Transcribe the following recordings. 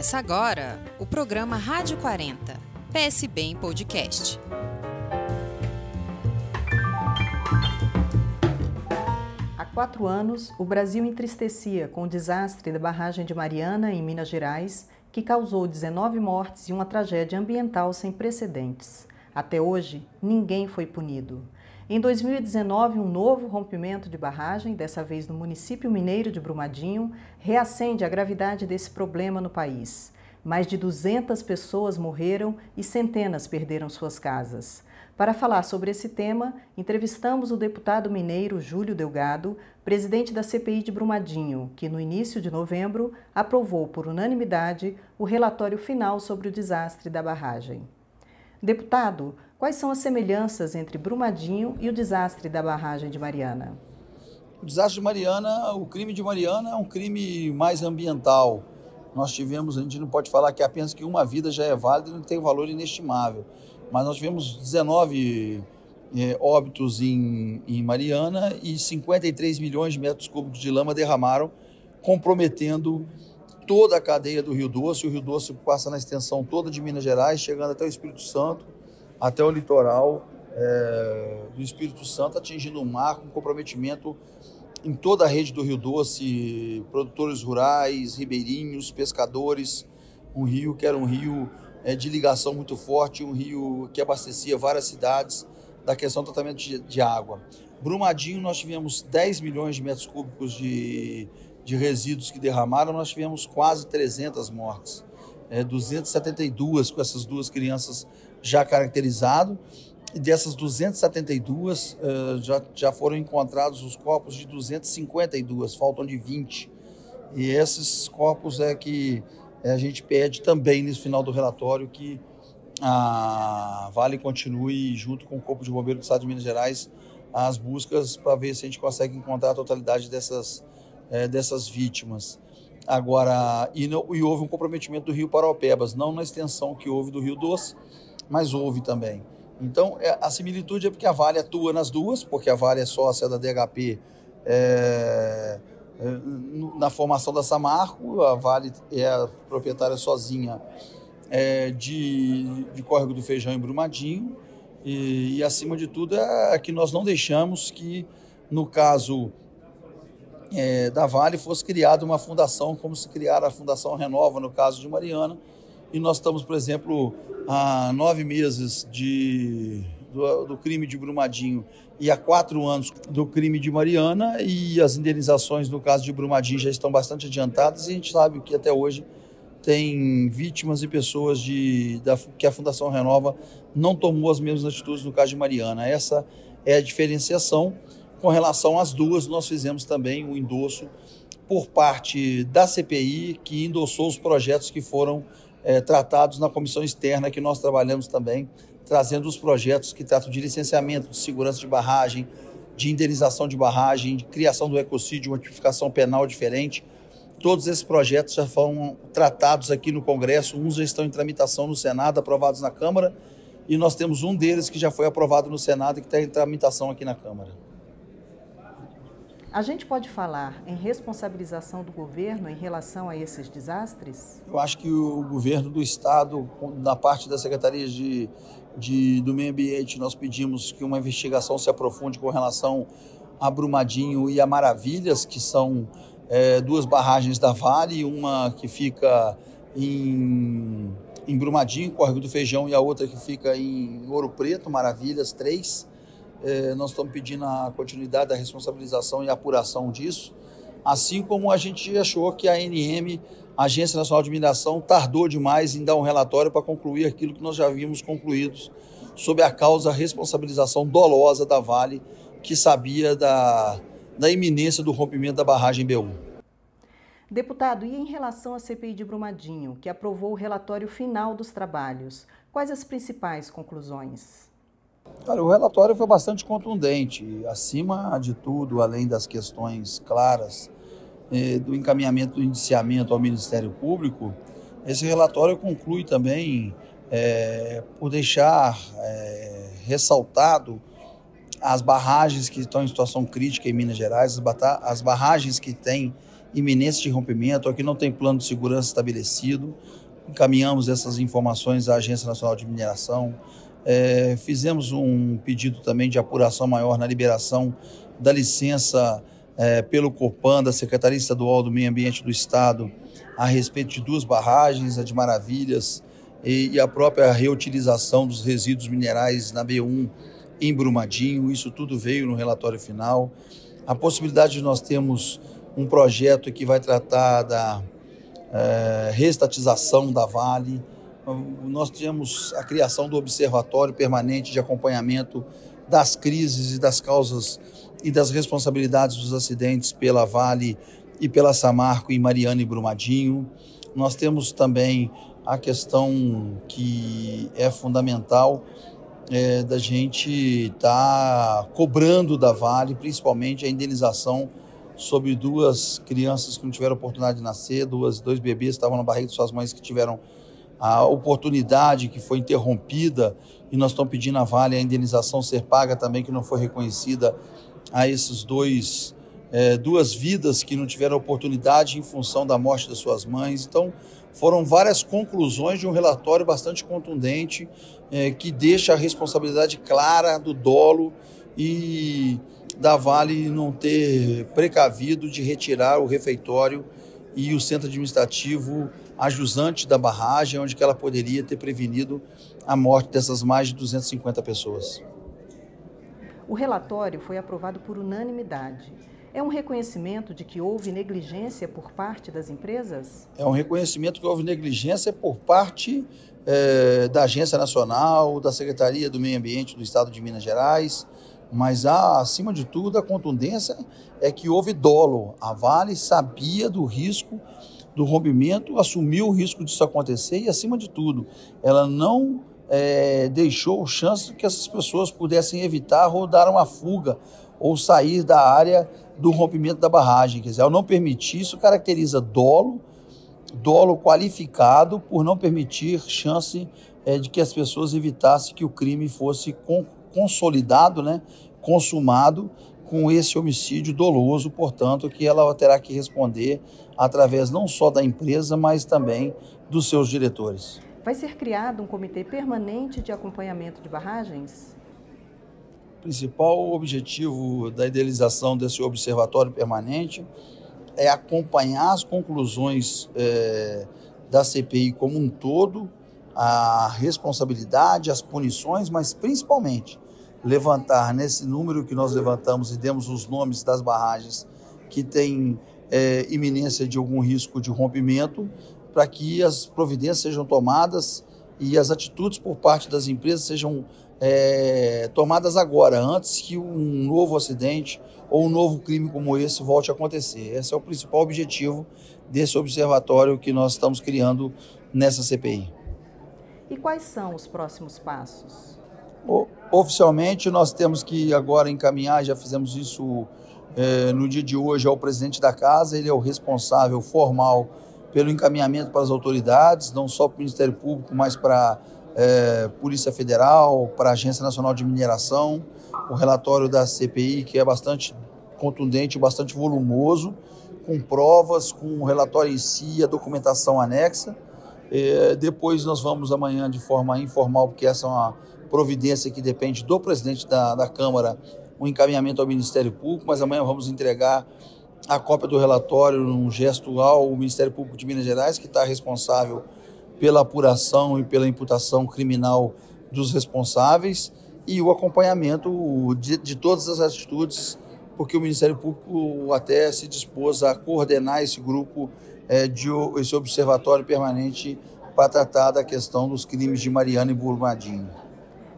Começa agora o programa Rádio 40, PSB em podcast. Há quatro anos, o Brasil entristecia com o desastre da barragem de Mariana, em Minas Gerais, que causou 19 mortes e uma tragédia ambiental sem precedentes. Até hoje, ninguém foi punido. Em 2019, um novo rompimento de barragem, dessa vez no município mineiro de Brumadinho, reacende a gravidade desse problema no país. Mais de 200 pessoas morreram e centenas perderam suas casas. Para falar sobre esse tema, entrevistamos o deputado mineiro Júlio Delgado, presidente da CPI de Brumadinho, que no início de novembro aprovou por unanimidade o relatório final sobre o desastre da barragem. Deputado, Quais são as semelhanças entre Brumadinho e o desastre da barragem de Mariana? O desastre de Mariana, o crime de Mariana é um crime mais ambiental. Nós tivemos, a gente não pode falar que apenas que uma vida já é válida e não tem valor inestimável, mas nós tivemos 19 é, óbitos em, em Mariana e 53 milhões de metros cúbicos de lama derramaram, comprometendo toda a cadeia do Rio Doce. O Rio Doce passa na extensão toda de Minas Gerais, chegando até o Espírito Santo até o litoral é, do Espírito Santo, atingindo o mar com comprometimento em toda a rede do Rio Doce, produtores rurais, ribeirinhos, pescadores, um rio que era um rio é, de ligação muito forte, um rio que abastecia várias cidades da questão do tratamento de, de água. Brumadinho, nós tivemos 10 milhões de metros cúbicos de, de resíduos que derramaram, nós tivemos quase 300 mortes. É, 272 com essas duas crianças já caracterizado. E dessas 272, uh, já, já foram encontrados os corpos de 252, faltam de 20. E esses corpos é que a gente pede também nesse final do relatório que a Vale continue, junto com o Corpo de Bombeiro do Estado de Minas Gerais, as buscas para ver se a gente consegue encontrar a totalidade dessas, é, dessas vítimas. Agora, e, não, e houve um comprometimento do Rio Paraupebas, não na extensão que houve do Rio Doce, mas houve também. Então, é, a similitude é porque a Vale atua nas duas, porque a Vale é sócia da DHP é, é, na formação da Samarco, a Vale é a proprietária sozinha é, de, de Córrego do Feijão em Brumadinho, e, e, acima de tudo é que nós não deixamos que, no caso é, da Vale, fosse criada uma fundação, como se criara a Fundação Renova, no caso de Mariana, e nós estamos, por exemplo, há nove meses de, do, do, crime de Brumadinho e há quatro anos do crime de Mariana e as indenizações no caso de Brumadinho já estão bastante adiantadas e a gente sabe que até hoje tem vítimas e pessoas de, da, que a Fundação Renova não tomou as mesmas atitudes no caso de Mariana. Essa é a diferenciação. Com relação às duas, nós fizemos também um endosso por parte da CPI, que endossou os projetos que foram é, tratados na comissão externa que nós trabalhamos também, trazendo os projetos que tratam de licenciamento, de segurança de barragem, de indenização de barragem, de criação do ecocídio, uma tipificação penal diferente. Todos esses projetos já foram tratados aqui no Congresso, uns já estão em tramitação no Senado, aprovados na Câmara, e nós temos um deles que já foi aprovado no Senado e que está em tramitação aqui na Câmara. A gente pode falar em responsabilização do governo em relação a esses desastres? Eu acho que o governo do Estado, na parte da Secretaria de, de, do Meio Ambiente, nós pedimos que uma investigação se aprofunde com relação a Brumadinho e a Maravilhas, que são é, duas barragens da Vale, uma que fica em, em Brumadinho, Córrego do Feijão, e a outra que fica em Ouro Preto, Maravilhas 3 é, nós estamos pedindo a continuidade da responsabilização e apuração disso, assim como a gente achou que a ANM, a Agência Nacional de Mineração, tardou demais em dar um relatório para concluir aquilo que nós já havíamos concluído sobre a causa responsabilização dolosa da Vale, que sabia da, da iminência do rompimento da barragem B1. Deputado, e em relação à CPI de Brumadinho, que aprovou o relatório final dos trabalhos, quais as principais conclusões? Cara, o relatório foi bastante contundente. Acima de tudo, além das questões claras eh, do encaminhamento do indiciamento ao Ministério Público, esse relatório conclui também eh, por deixar eh, ressaltado as barragens que estão em situação crítica em Minas Gerais, as barragens que têm iminência de rompimento, aqui não tem plano de segurança estabelecido. Encaminhamos essas informações à Agência Nacional de Mineração. É, fizemos um pedido também de apuração maior na liberação da licença é, pelo Copan, da Secretaria Estadual do Meio Ambiente do Estado, a respeito de duas barragens, a de Maravilhas e, e a própria reutilização dos resíduos minerais na B1 em Brumadinho. Isso tudo veio no relatório final. A possibilidade de nós termos um projeto que vai tratar da é, restatização da Vale. Nós temos a criação do Observatório Permanente de Acompanhamento das crises e das causas e das responsabilidades dos acidentes pela Vale e pela Samarco em Mariana e Brumadinho. Nós temos também a questão que é fundamental é, da gente estar tá cobrando da Vale, principalmente a indenização sobre duas crianças que não tiveram oportunidade de nascer, duas, dois bebês que estavam na barriga de suas mães que tiveram a oportunidade que foi interrompida e nós estamos pedindo a Vale a indenização ser paga também que não foi reconhecida a esses dois é, duas vidas que não tiveram oportunidade em função da morte das suas mães. Então foram várias conclusões de um relatório bastante contundente é, que deixa a responsabilidade clara do dolo e da Vale não ter precavido de retirar o refeitório e o centro administrativo ajusante da barragem, onde que ela poderia ter prevenido a morte dessas mais de 250 pessoas. O relatório foi aprovado por unanimidade. É um reconhecimento de que houve negligência por parte das empresas? É um reconhecimento que houve negligência por parte é, da Agência Nacional, da Secretaria do Meio Ambiente do Estado de Minas Gerais, mas, a, acima de tudo, a contundência é que houve dolo. A Vale sabia do risco do rompimento, assumiu o risco disso acontecer e, acima de tudo, ela não é, deixou chance que essas pessoas pudessem evitar ou dar uma fuga ou sair da área do rompimento da barragem. Quer dizer, ao não permitir, isso caracteriza dolo, dolo qualificado por não permitir chance é, de que as pessoas evitassem que o crime fosse concluído consolidado, né, consumado com esse homicídio doloso, portanto, que ela terá que responder através não só da empresa, mas também dos seus diretores. Vai ser criado um comitê permanente de acompanhamento de barragens? O principal objetivo da idealização desse observatório permanente é acompanhar as conclusões é, da CPI como um todo, a responsabilidade, as punições, mas principalmente levantar nesse número que nós levantamos e demos os nomes das barragens que têm é, iminência de algum risco de rompimento, para que as providências sejam tomadas e as atitudes por parte das empresas sejam é, tomadas agora, antes que um novo acidente ou um novo crime como esse volte a acontecer. Esse é o principal objetivo desse observatório que nós estamos criando nessa CPI. E quais são os próximos passos? Oficialmente, nós temos que agora encaminhar, já fizemos isso é, no dia de hoje, ao presidente da casa, ele é o responsável formal pelo encaminhamento para as autoridades, não só para o Ministério Público, mas para a é, Polícia Federal, para a Agência Nacional de Mineração, o relatório da CPI, que é bastante contundente, bastante volumoso, com provas, com o relatório em si, a documentação anexa. É, depois nós vamos amanhã de forma informal, porque essa é uma providência que depende do presidente da, da Câmara, o um encaminhamento ao Ministério Público, mas amanhã vamos entregar a cópia do relatório num gesto ao Ministério Público de Minas Gerais, que está responsável pela apuração e pela imputação criminal dos responsáveis e o acompanhamento de, de todas as atitudes, porque o Ministério Público até se dispôs a coordenar esse grupo é, de esse observatório permanente para tratar da questão dos crimes de Mariana e Brumadinho.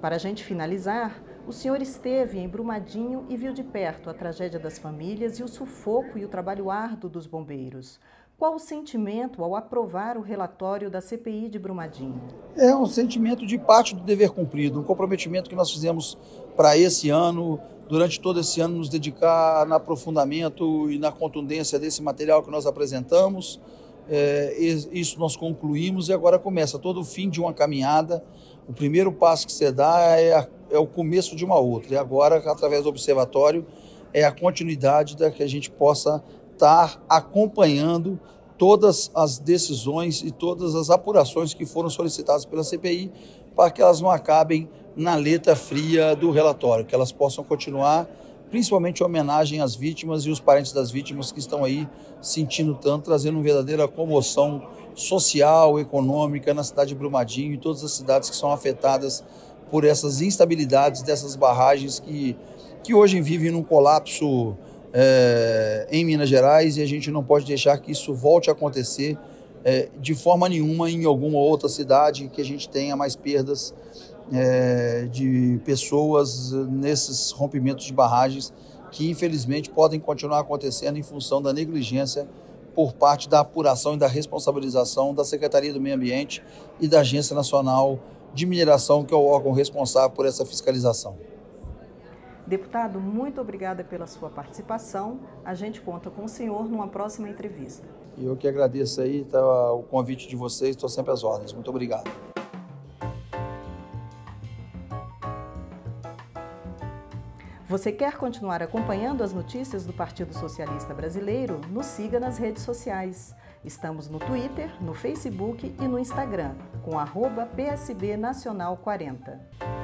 Para a gente finalizar, o senhor esteve em Brumadinho e viu de perto a tragédia das famílias e o sufoco e o trabalho árduo dos bombeiros. Qual o sentimento ao aprovar o relatório da CPI de Brumadinho? É um sentimento de parte do dever cumprido, um comprometimento que nós fizemos para esse ano, durante todo esse ano, nos dedicar no aprofundamento e na contundência desse material que nós apresentamos. É, isso nós concluímos e agora começa todo o fim de uma caminhada. O primeiro passo que você dá é, a, é o começo de uma outra. E agora, através do observatório, é a continuidade da que a gente possa estar acompanhando todas as decisões e todas as apurações que foram solicitadas pela CPI para que elas não acabem na letra fria do relatório, que elas possam continuar, principalmente em homenagem às vítimas e os parentes das vítimas que estão aí sentindo tanto, trazendo uma verdadeira comoção social, econômica na cidade de Brumadinho e todas as cidades que são afetadas por essas instabilidades dessas barragens que, que hoje vivem num colapso é, em Minas Gerais e a gente não pode deixar que isso volte a acontecer é, de forma nenhuma em alguma outra cidade que a gente tenha mais perdas é, de pessoas nesses rompimentos de barragens que infelizmente podem continuar acontecendo em função da negligência por parte da apuração e da responsabilização da Secretaria do Meio Ambiente e da Agência Nacional de Mineração, que é o órgão responsável por essa fiscalização. Deputado, muito obrigada pela sua participação. A gente conta com o senhor numa próxima entrevista. Eu que agradeço aí tá, o convite de vocês, estou sempre às ordens. Muito obrigado. Você quer continuar acompanhando as notícias do Partido Socialista Brasileiro? Nos siga nas redes sociais. Estamos no Twitter, no Facebook e no Instagram, com PSB Nacional 40.